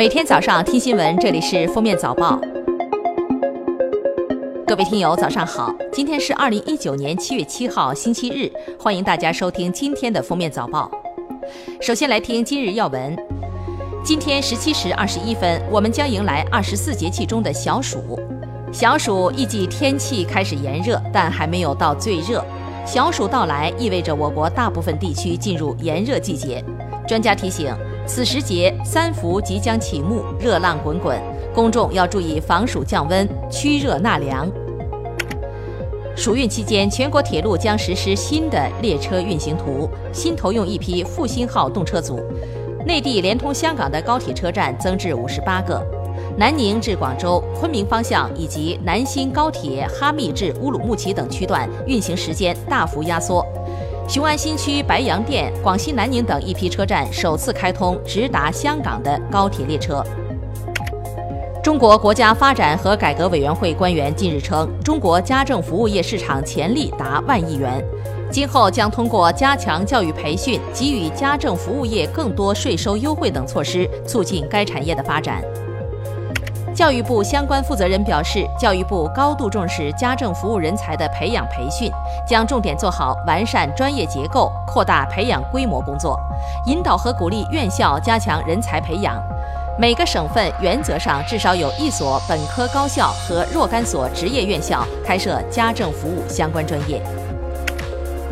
每天早上听新闻，这里是封面早报。各位听友，早上好！今天是二零一九年七月七号，星期日，欢迎大家收听今天的封面早报。首先来听今日要闻。今天十七时二十一分，我们将迎来二十四节气中的小暑。小暑意即天气开始炎热，但还没有到最热。小暑到来意味着我国大部分地区进入炎热季节。专家提醒。此时节，三伏即将启幕，热浪滚滚，公众要注意防暑降温、驱热纳凉。暑运期间，全国铁路将实施新的列车运行图，新投用一批复兴号动车组，内地连通香港的高铁车站增至五十八个，南宁至广州、昆明方向以及南新高铁哈密至乌鲁木齐等区段运行时间大幅压缩。雄安新区白洋淀、广西南宁等一批车站首次开通直达香港的高铁列车。中国国家发展和改革委员会官员近日称，中国家政服务业市场潜力达万亿元，今后将通过加强教育培训、给予家政服务业更多税收优惠等措施，促进该产业的发展。教育部相关负责人表示，教育部高度重视家政服务人才的培养培训，将重点做好完善专业结构、扩大培养规模工作，引导和鼓励院校加强人才培养。每个省份原则上至少有一所本科高校和若干所职业院校开设家政服务相关专业。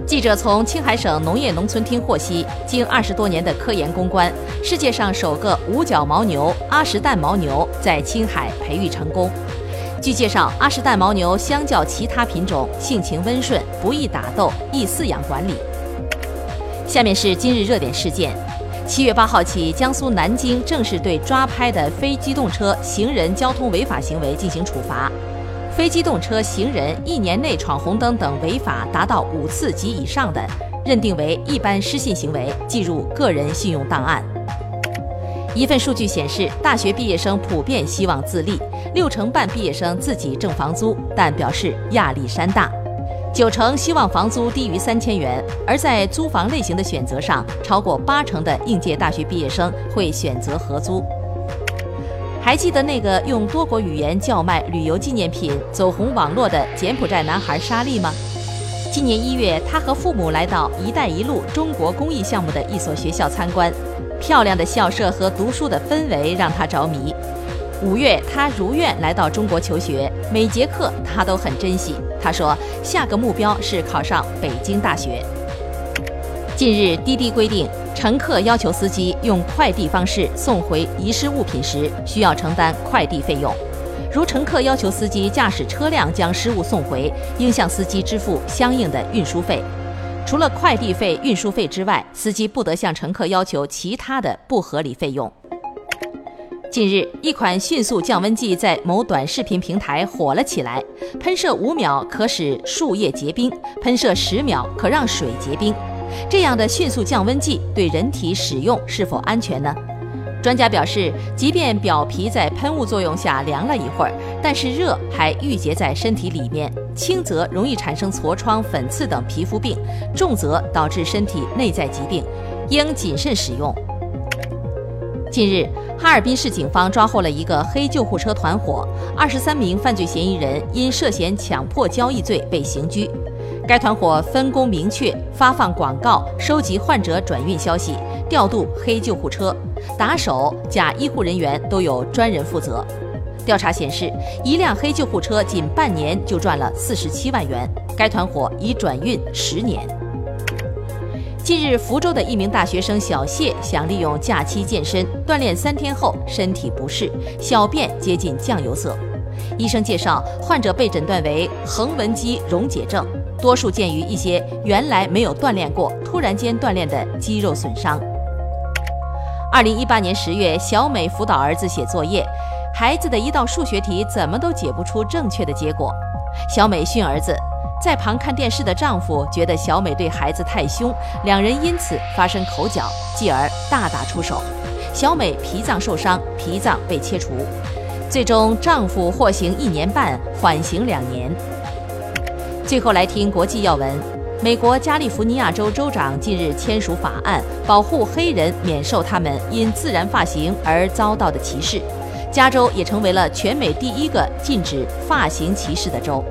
记者从青海省农业农村厅获悉，经二十多年的科研攻关，世界上首个五角牦牛阿什旦牦牛在青海培育成功。据介绍，阿什旦牦牛相较其他品种，性情温顺，不易打斗，易饲养管理。下面是今日热点事件：七月八号起，江苏南京正式对抓拍的非机动车行人交通违法行为进行处罚。非机动车行人一年内闯红灯等违法达到五次及以上的，认定为一般失信行为，记入个人信用档案。一份数据显示，大学毕业生普遍希望自立，六成半毕业生自己挣房租，但表示压力山大；九成希望房租低于三千元。而在租房类型的选择上，超过八成的应届大学毕业生会选择合租。还记得那个用多国语言叫卖旅游纪念品走红网络的柬埔寨男孩沙利吗？今年一月，他和父母来到“一带一路”中国公益项目的一所学校参观，漂亮的校舍和读书的氛围让他着迷。五月，他如愿来到中国求学，每节课他都很珍惜。他说，下个目标是考上北京大学。近日，滴滴规定。乘客要求司机用快递方式送回遗失物品时，需要承担快递费用。如乘客要求司机驾驶车辆将失物送回，应向司机支付相应的运输费。除了快递费、运输费之外，司机不得向乘客要求其他的不合理费用。近日，一款迅速降温剂在某短视频平台火了起来，喷射五秒可使树叶结冰，喷射十秒可让水结冰。这样的迅速降温剂对人体使用是否安全呢？专家表示，即便表皮在喷雾作用下凉了一会儿，但是热还郁结在身体里面，轻则容易产生痤疮、粉刺等皮肤病，重则导致身体内在疾病，应谨慎使用。近日，哈尔滨市警方抓获了一个黑救护车团伙，二十三名犯罪嫌疑人因涉嫌强迫交易罪被刑拘。该团伙分工明确，发放广告，收集患者转运消息，调度黑救护车，打手、假医护人员都有专人负责。调查显示，一辆黑救护车仅半年就赚了四十七万元。该团伙已转运十年。近日，福州的一名大学生小谢想利用假期健身，锻炼三天后身体不适，小便接近酱油色。医生介绍，患者被诊断为横纹肌溶解症。多数见于一些原来没有锻炼过、突然间锻炼的肌肉损伤。二零一八年十月，小美辅导儿子写作业，孩子的一道数学题怎么都解不出正确的结果。小美训儿子，在旁看电视的丈夫觉得小美对孩子太凶，两人因此发生口角，继而大打出手。小美脾脏受伤，脾脏被切除，最终丈夫获刑一年半，缓刑两年。最后来听国际要闻，美国加利福尼亚州州长近日签署法案，保护黑人免受他们因自然发型而遭到的歧视。加州也成为了全美第一个禁止发型歧视的州。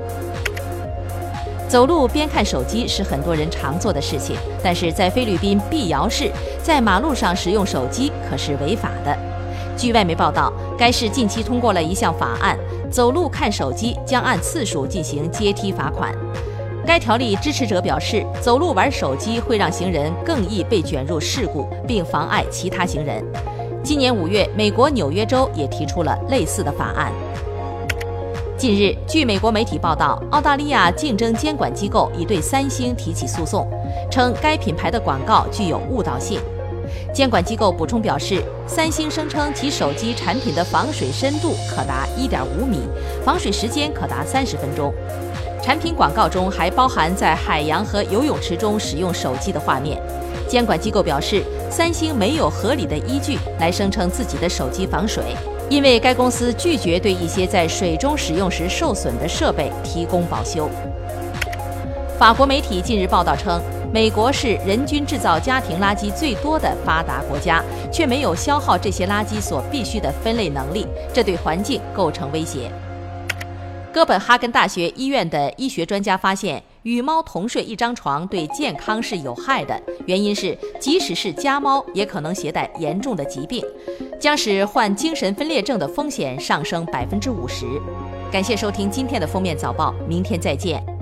走路边看手机是很多人常做的事情，但是在菲律宾碧瑶市，在马路上使用手机可是违法的。据外媒报道，该市近期通过了一项法案，走路看手机将按次数进行阶梯罚款。该条例支持者表示，走路玩手机会让行人更易被卷入事故，并妨碍其他行人。今年五月，美国纽约州也提出了类似的法案。近日，据美国媒体报道，澳大利亚竞争监管机构已对三星提起诉讼，称该品牌的广告具有误导性。监管机构补充表示，三星声称其手机产品的防水深度可达1.5米，防水时间可达30分钟。产品广告中还包含在海洋和游泳池中使用手机的画面。监管机构表示，三星没有合理的依据来声称自己的手机防水，因为该公司拒绝对一些在水中使用时受损的设备提供保修。法国媒体近日报道称，美国是人均制造家庭垃圾最多的发达国家，却没有消耗这些垃圾所必需的分类能力，这对环境构成威胁。哥本哈根大学医院的医学专家发现，与猫同睡一张床对健康是有害的。原因是，即使是家猫，也可能携带严重的疾病，将使患精神分裂症的风险上升百分之五十。感谢收听今天的封面早报，明天再见。